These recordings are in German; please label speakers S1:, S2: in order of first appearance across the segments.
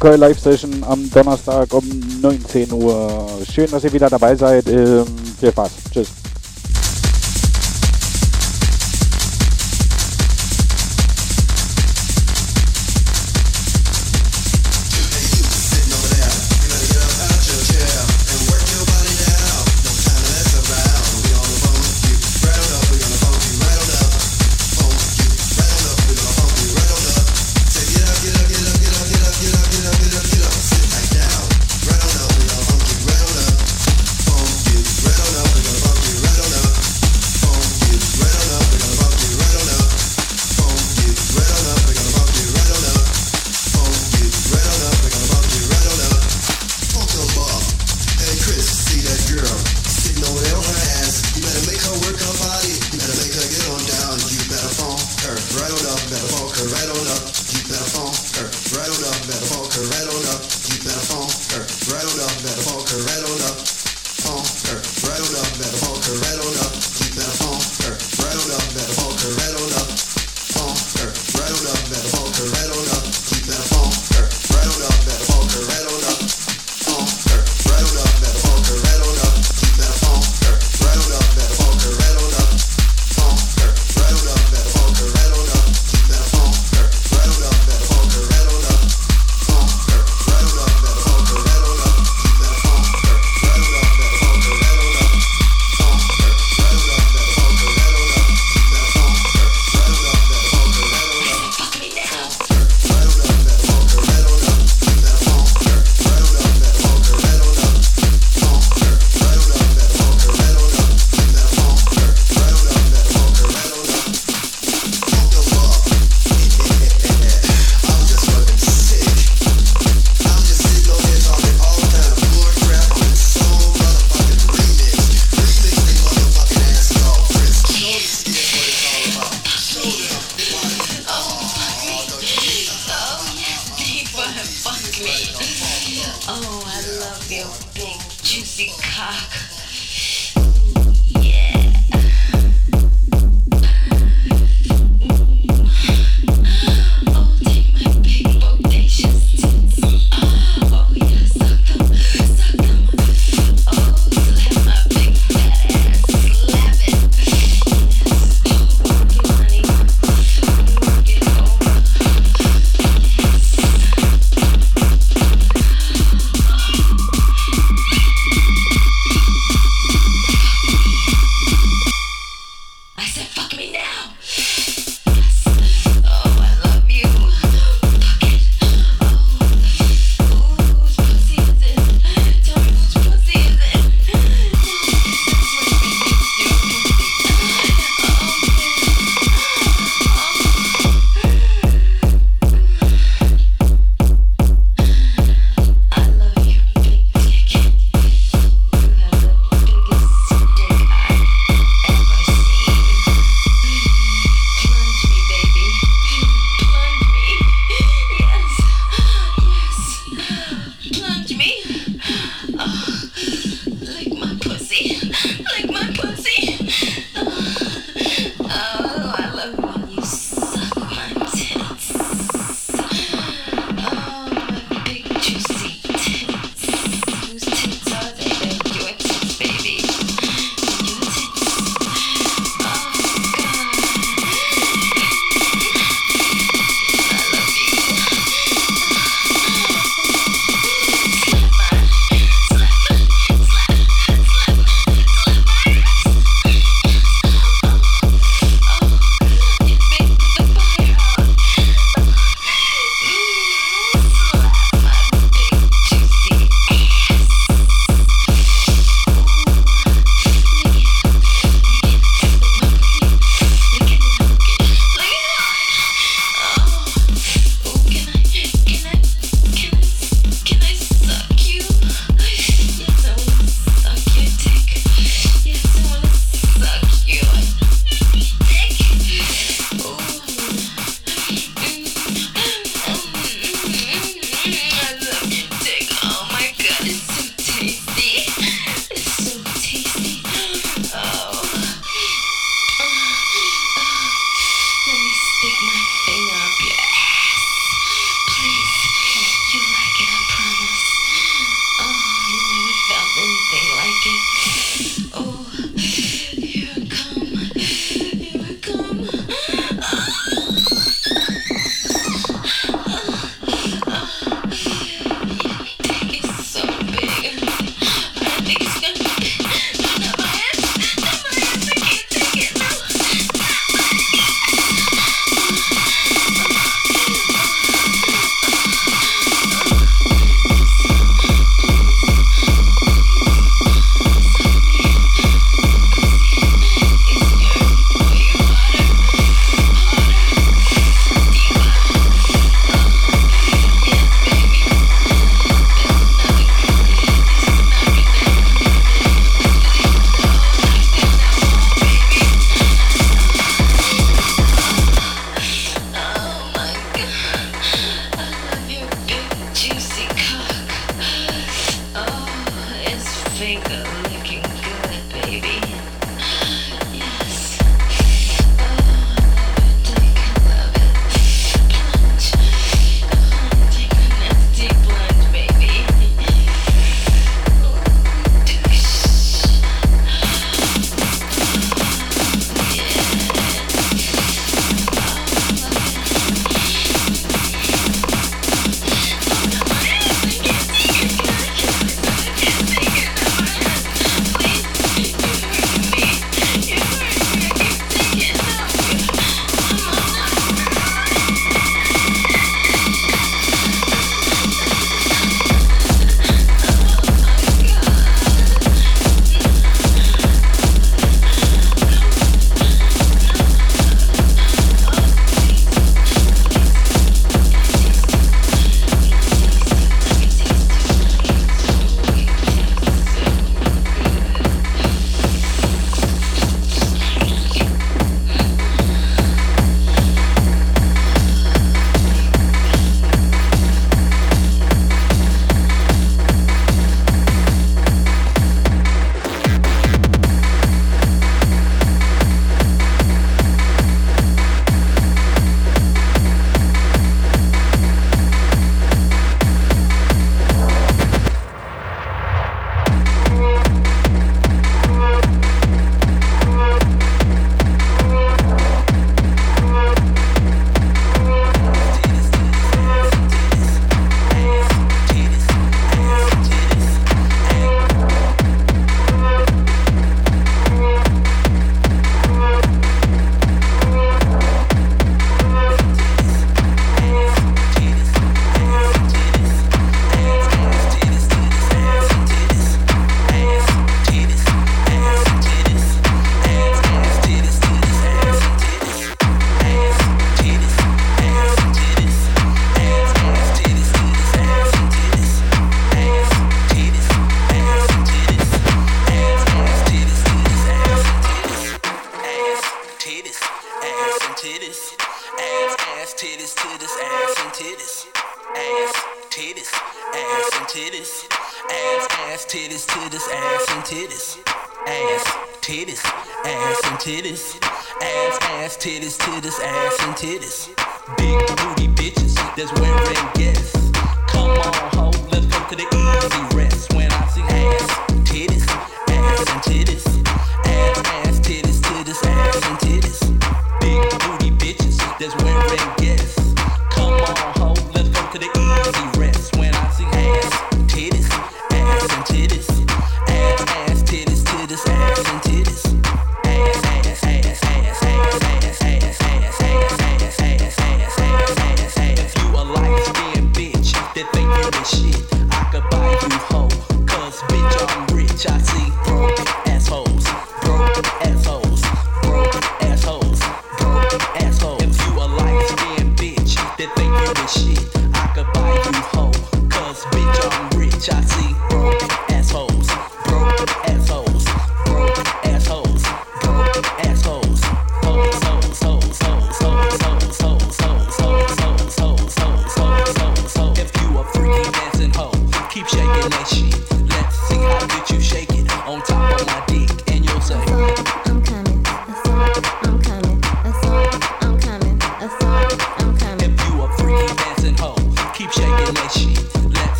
S1: Köln Live Session am Donnerstag um 19 Uhr. Schön, dass ihr wieder dabei seid. Ähm, viel Spaß.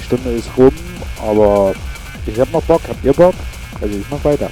S2: Stunde ist rum, aber ich hab noch Bock. Habt ihr Bock? Also ich mach weiter.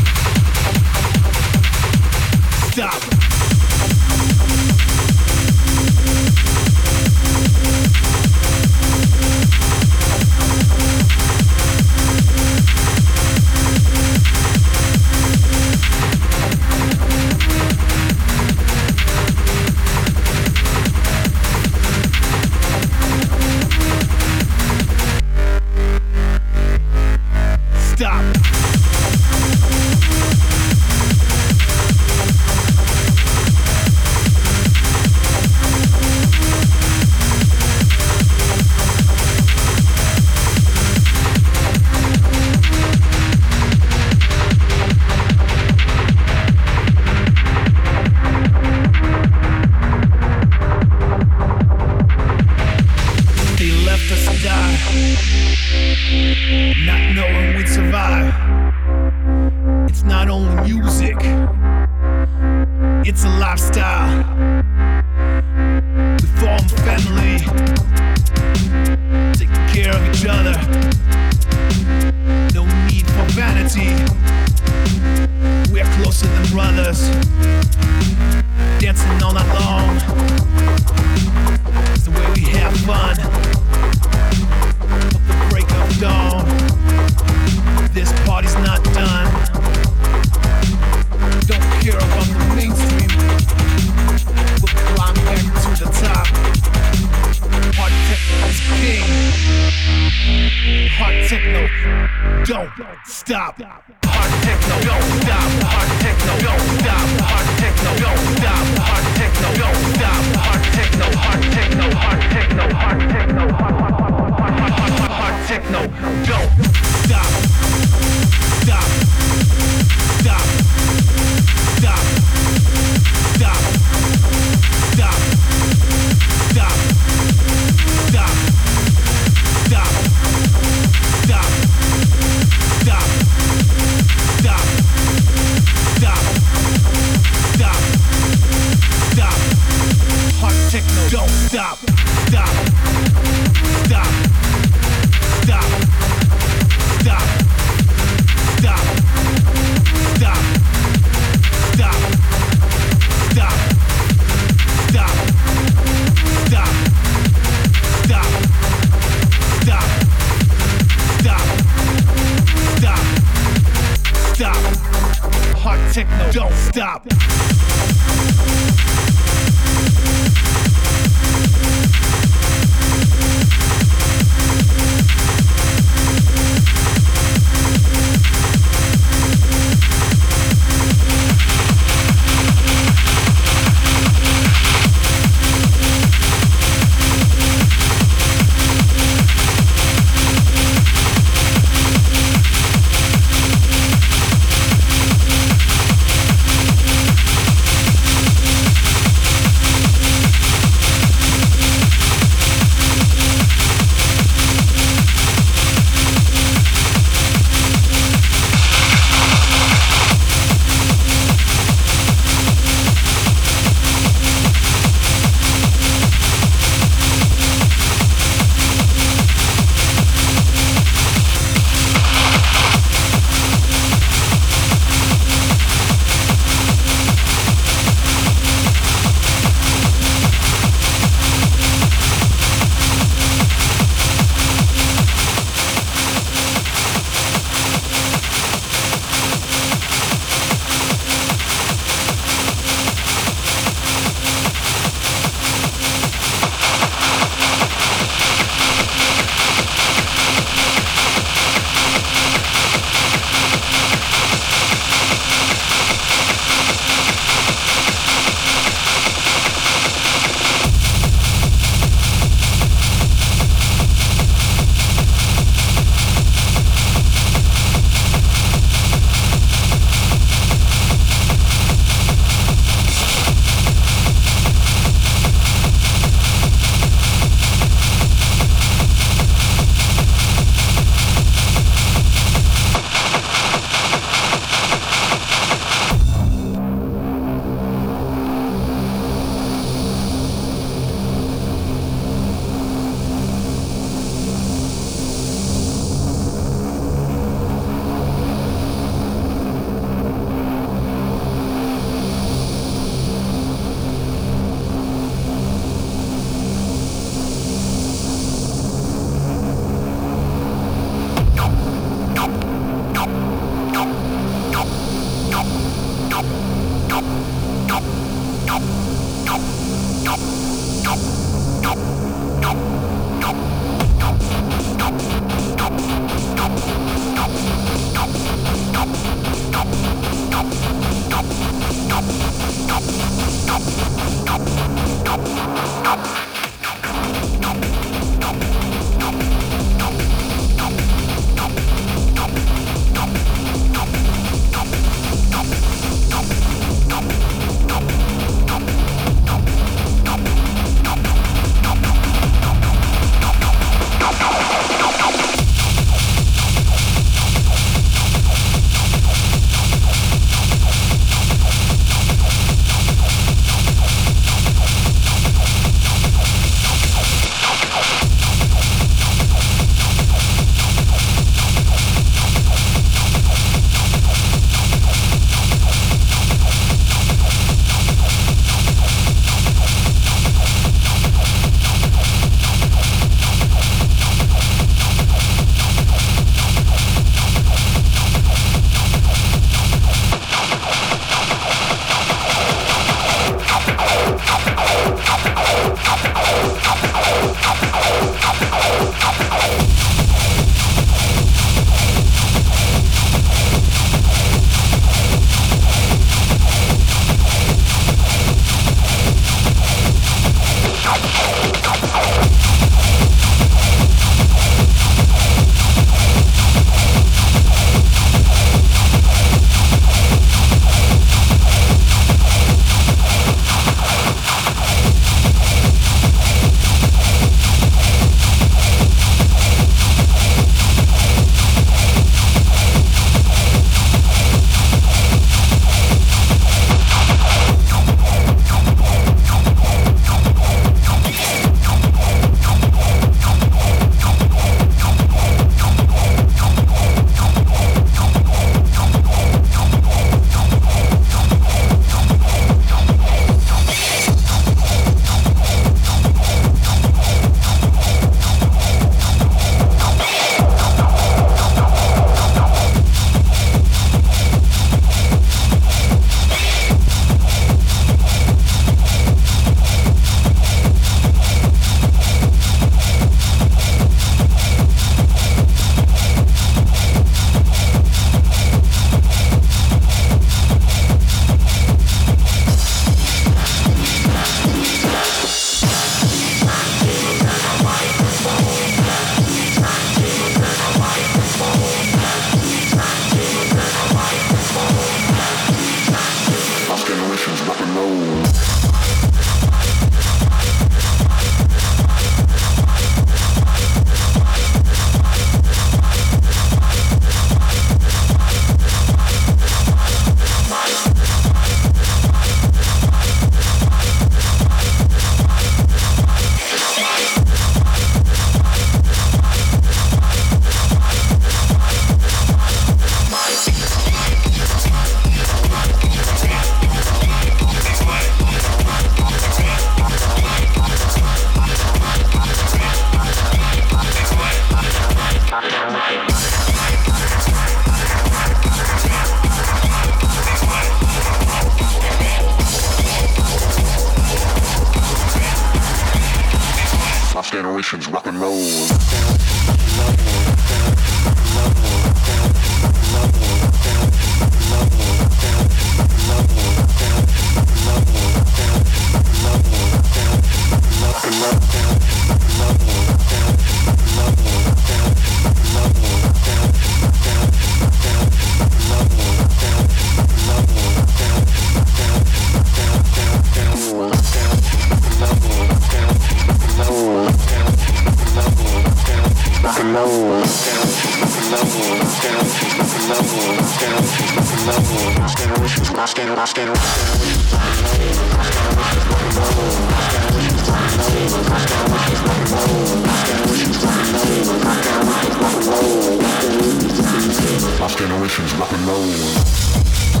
S3: Lost generations rock and roll.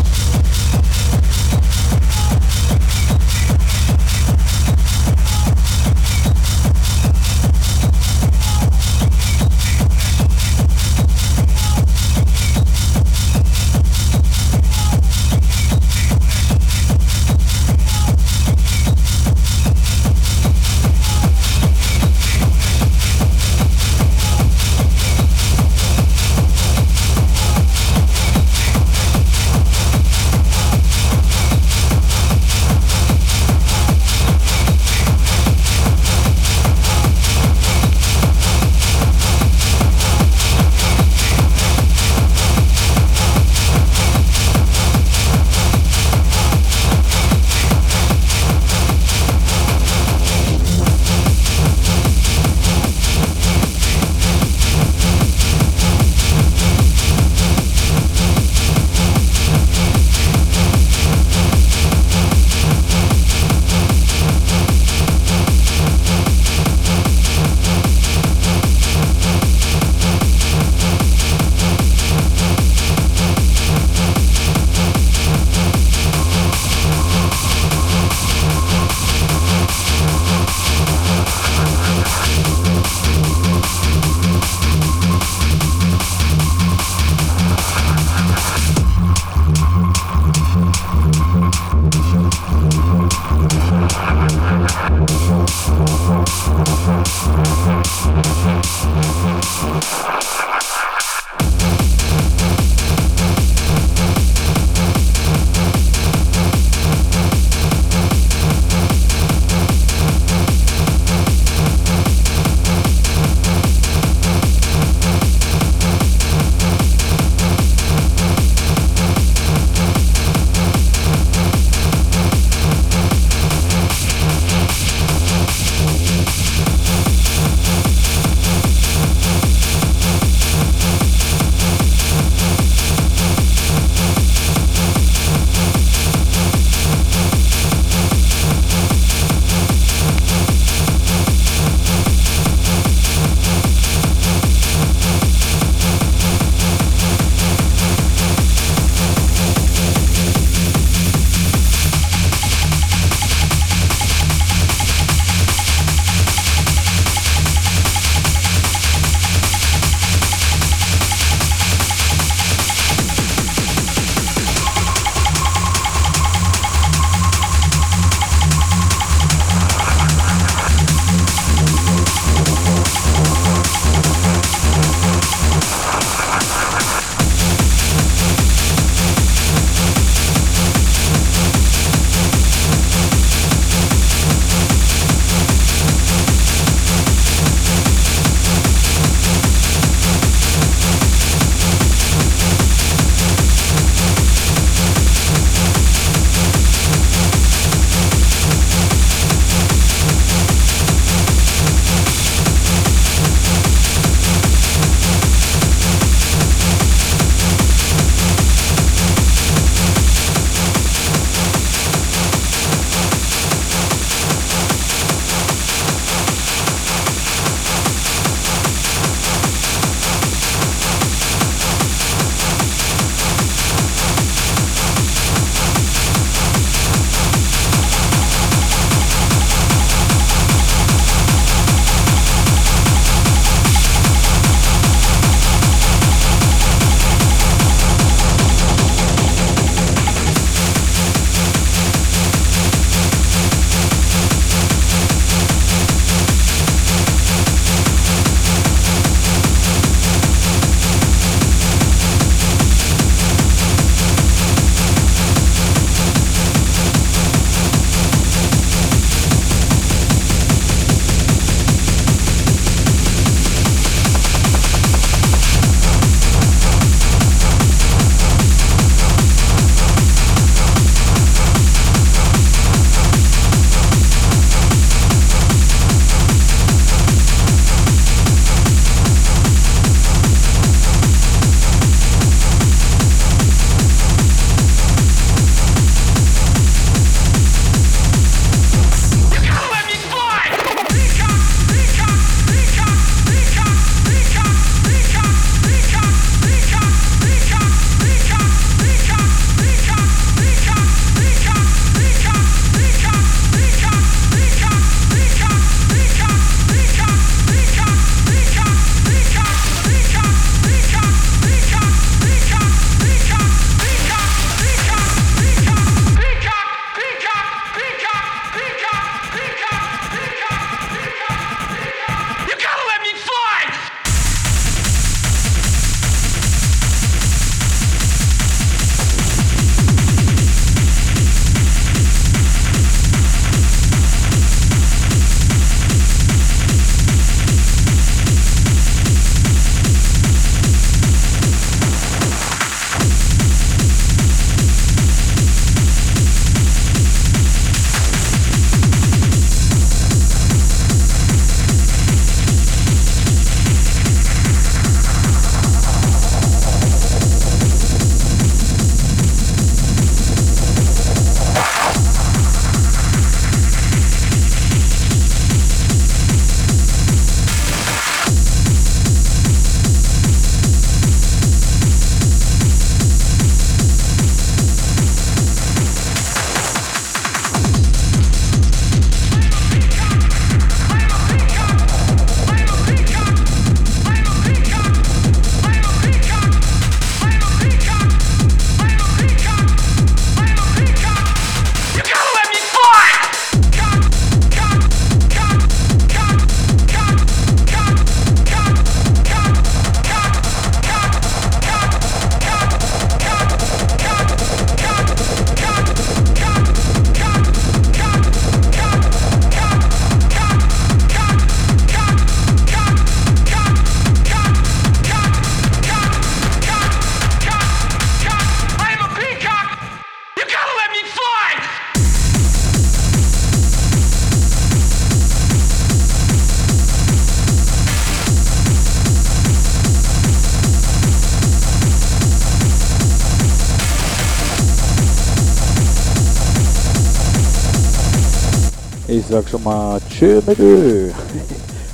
S2: Tschö mit Ö.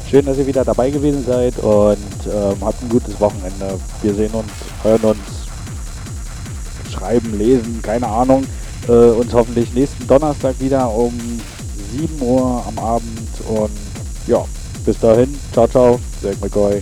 S2: Schön, dass ihr wieder dabei gewesen seid und ähm, habt ein gutes Wochenende. Wir sehen uns, hören uns, schreiben, lesen, keine Ahnung. Äh, uns hoffentlich nächsten Donnerstag wieder um 7 Uhr am Abend und ja, bis dahin, ciao, ciao, Zack McCoy.